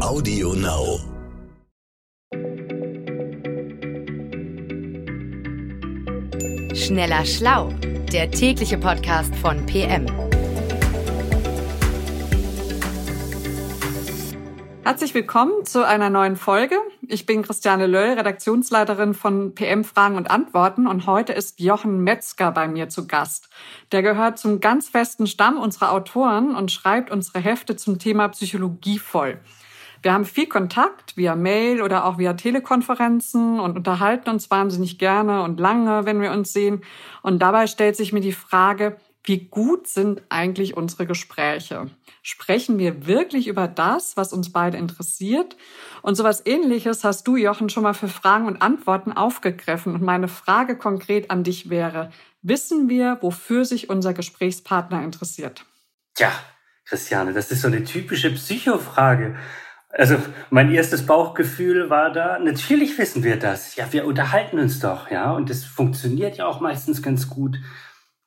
Audio Now. Schneller Schlau, der tägliche Podcast von PM. Herzlich willkommen zu einer neuen Folge. Ich bin Christiane Löll, Redaktionsleiterin von PM Fragen und Antworten und heute ist Jochen Metzger bei mir zu Gast. Der gehört zum ganz festen Stamm unserer Autoren und schreibt unsere Hefte zum Thema Psychologie voll. Wir haben viel Kontakt via Mail oder auch via Telekonferenzen und unterhalten uns wahnsinnig gerne und lange, wenn wir uns sehen. Und dabei stellt sich mir die Frage, wie gut sind eigentlich unsere Gespräche? Sprechen wir wirklich über das, was uns beide interessiert? Und sowas ähnliches hast du, Jochen, schon mal für Fragen und Antworten aufgegriffen. Und meine Frage konkret an dich wäre, wissen wir, wofür sich unser Gesprächspartner interessiert? Tja, Christiane, das ist so eine typische Psychofrage. Also mein erstes Bauchgefühl war da, natürlich wissen wir das. Ja, wir unterhalten uns doch, ja. Und das funktioniert ja auch meistens ganz gut.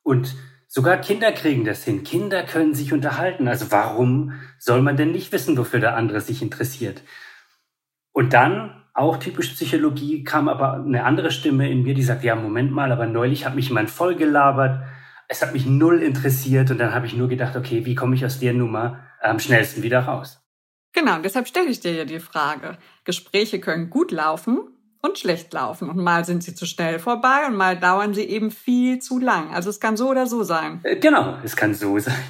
Und sogar Kinder kriegen das hin. Kinder können sich unterhalten. Also warum soll man denn nicht wissen, wofür der andere sich interessiert? Und dann, auch typisch Psychologie, kam aber eine andere Stimme in mir, die sagt, ja, Moment mal, aber neulich hat mich jemand voll gelabert. Es hat mich null interessiert. Und dann habe ich nur gedacht, okay, wie komme ich aus der Nummer am schnellsten wieder raus? Genau, deshalb stelle ich dir ja die Frage. Gespräche können gut laufen und schlecht laufen. Und mal sind sie zu schnell vorbei und mal dauern sie eben viel zu lang. Also es kann so oder so sein. Äh, genau, es kann so sein.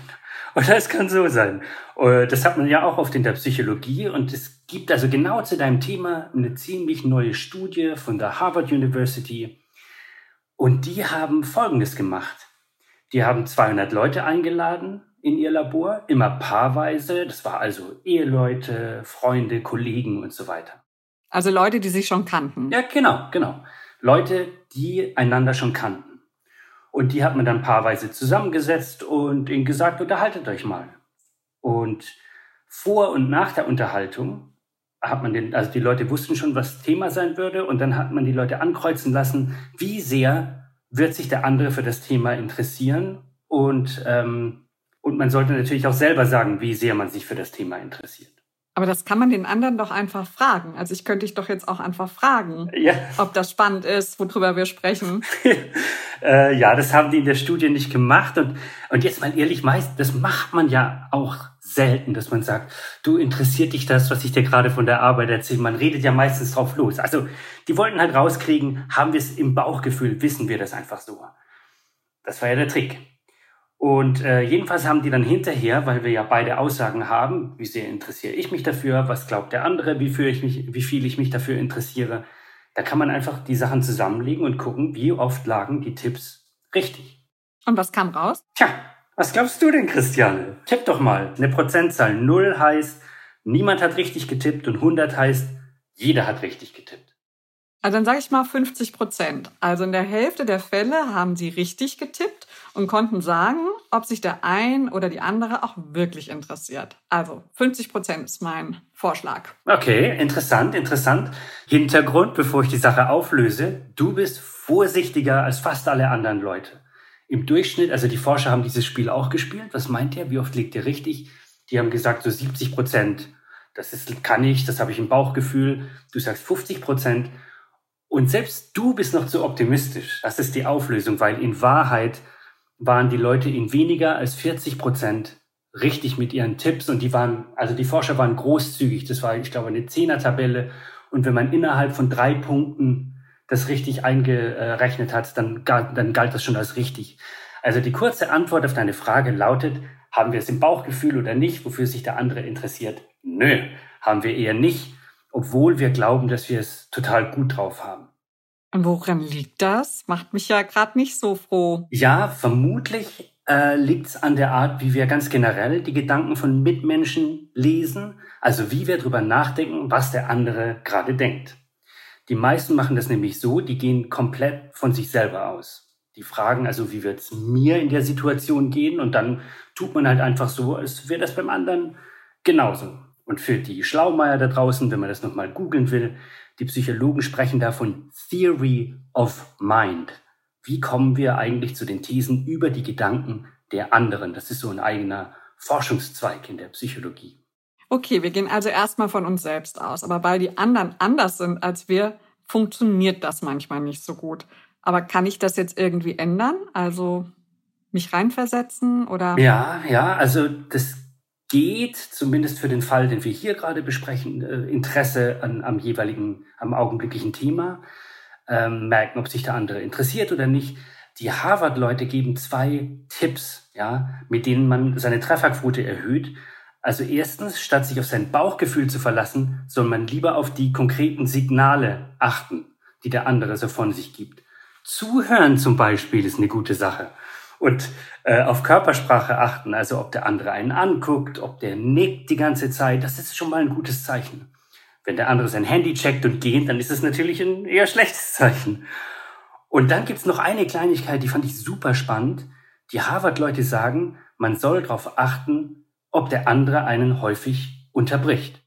Oder es kann so sein. Äh, das hat man ja auch oft in der Psychologie. Und es gibt also genau zu deinem Thema eine ziemlich neue Studie von der Harvard University. Und die haben Folgendes gemacht. Die haben 200 Leute eingeladen in ihr Labor, immer paarweise. Das war also Eheleute, Freunde, Kollegen und so weiter. Also Leute, die sich schon kannten. Ja, genau, genau. Leute, die einander schon kannten. Und die hat man dann paarweise zusammengesetzt und ihnen gesagt, unterhaltet euch mal. Und vor und nach der Unterhaltung hat man den, also die Leute wussten schon, was Thema sein würde, und dann hat man die Leute ankreuzen lassen, wie sehr wird sich der andere für das Thema interessieren und ähm, und man sollte natürlich auch selber sagen, wie sehr man sich für das Thema interessiert. Aber das kann man den anderen doch einfach fragen. Also ich könnte dich doch jetzt auch einfach fragen, ja. ob das spannend ist, worüber wir sprechen. äh, ja, das haben die in der Studie nicht gemacht. Und, und jetzt mal ehrlich, meist, das macht man ja auch selten, dass man sagt, du interessiert dich das, was ich dir gerade von der Arbeit erzähle. Man redet ja meistens drauf los. Also die wollten halt rauskriegen, haben wir es im Bauchgefühl, wissen wir das einfach so. Das war ja der Trick. Und äh, jedenfalls haben die dann hinterher, weil wir ja beide Aussagen haben, wie sehr interessiere ich mich dafür, was glaubt der andere, wie, viel ich mich, wie viel ich mich dafür interessiere, da kann man einfach die Sachen zusammenlegen und gucken, wie oft lagen die Tipps richtig. Und was kam raus? Tja, was glaubst du denn, Christiane? Tipp doch mal. Eine Prozentzahl 0 heißt, niemand hat richtig getippt und 100 heißt, jeder hat richtig getippt. Also dann sage ich mal 50 Prozent. Also in der Hälfte der Fälle haben sie richtig getippt und konnten sagen, ob sich der ein oder die andere auch wirklich interessiert. Also 50 Prozent ist mein Vorschlag. Okay, interessant, interessant. Hintergrund, bevor ich die Sache auflöse. Du bist vorsichtiger als fast alle anderen Leute. Im Durchschnitt, also die Forscher haben dieses Spiel auch gespielt. Was meint ihr? Wie oft liegt ihr richtig? Die haben gesagt, so 70 Prozent. Das ist, kann ich, das habe ich im Bauchgefühl. Du sagst 50 Prozent. Und selbst du bist noch zu optimistisch. Das ist die Auflösung, weil in Wahrheit waren die Leute in weniger als 40 Prozent richtig mit ihren Tipps und die waren, also die Forscher waren großzügig. Das war, ich glaube, eine Zehner-Tabelle. Und wenn man innerhalb von drei Punkten das richtig eingerechnet hat, dann, dann galt das schon als richtig. Also die kurze Antwort auf deine Frage lautet, haben wir es im Bauchgefühl oder nicht, wofür sich der andere interessiert? Nö, haben wir eher nicht, obwohl wir glauben, dass wir es total gut drauf haben. Und woran liegt das? Macht mich ja gerade nicht so froh. Ja, vermutlich äh, liegt es an der Art, wie wir ganz generell die Gedanken von Mitmenschen lesen, also wie wir darüber nachdenken, was der andere gerade denkt. Die meisten machen das nämlich so, die gehen komplett von sich selber aus. Die fragen also, wie wird es mir in der Situation gehen? Und dann tut man halt einfach so, als wäre das beim anderen genauso. Und für die Schlaumeier da draußen, wenn man das nochmal googeln will, die Psychologen sprechen da von Theory of Mind. Wie kommen wir eigentlich zu den Thesen über die Gedanken der anderen? Das ist so ein eigener Forschungszweig in der Psychologie. Okay, wir gehen also erstmal von uns selbst aus. Aber weil die anderen anders sind als wir, funktioniert das manchmal nicht so gut. Aber kann ich das jetzt irgendwie ändern? Also mich reinversetzen oder? Ja, ja, also das geht, zumindest für den Fall, den wir hier gerade besprechen, äh, Interesse an, am jeweiligen, am augenblicklichen Thema, ähm, merken, ob sich der andere interessiert oder nicht. Die Harvard-Leute geben zwei Tipps, ja, mit denen man seine Trefferquote erhöht. Also erstens, statt sich auf sein Bauchgefühl zu verlassen, soll man lieber auf die konkreten Signale achten, die der andere so von sich gibt. Zuhören zum Beispiel ist eine gute Sache und äh, auf Körpersprache achten, also ob der andere einen anguckt, ob der nickt die ganze Zeit, das ist schon mal ein gutes Zeichen. Wenn der andere sein Handy checkt und geht, dann ist es natürlich ein eher schlechtes Zeichen. Und dann gibt's noch eine Kleinigkeit, die fand ich super spannend. Die Harvard-Leute sagen, man soll darauf achten, ob der andere einen häufig unterbricht.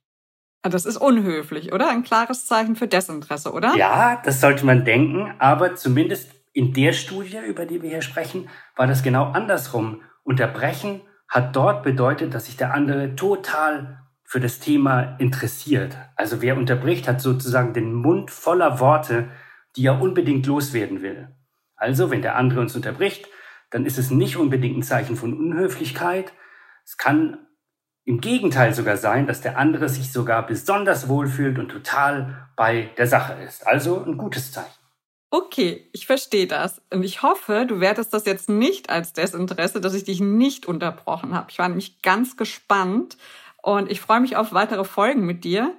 Ah, das ist unhöflich, oder? Ein klares Zeichen für Desinteresse, oder? Ja, das sollte man denken, aber zumindest in der Studie, über die wir hier sprechen, war das genau andersrum. Unterbrechen hat dort bedeutet, dass sich der andere total für das Thema interessiert. Also wer unterbricht, hat sozusagen den Mund voller Worte, die er unbedingt loswerden will. Also wenn der andere uns unterbricht, dann ist es nicht unbedingt ein Zeichen von Unhöflichkeit. Es kann im Gegenteil sogar sein, dass der andere sich sogar besonders wohlfühlt und total bei der Sache ist. Also ein gutes Zeichen. Okay, ich verstehe das. Und ich hoffe, du wertest das jetzt nicht als Desinteresse, dass ich dich nicht unterbrochen habe. Ich war nämlich ganz gespannt und ich freue mich auf weitere Folgen mit dir.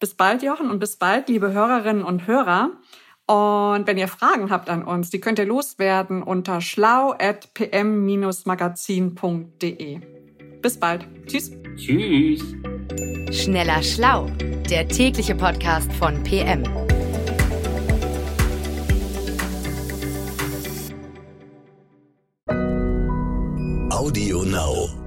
Bis bald, Jochen, und bis bald, liebe Hörerinnen und Hörer. Und wenn ihr Fragen habt an uns, die könnt ihr loswerden unter schlau.pm-magazin.de. Bis bald. Tschüss. Tschüss. Schneller Schlau, der tägliche Podcast von PM. Audio Now.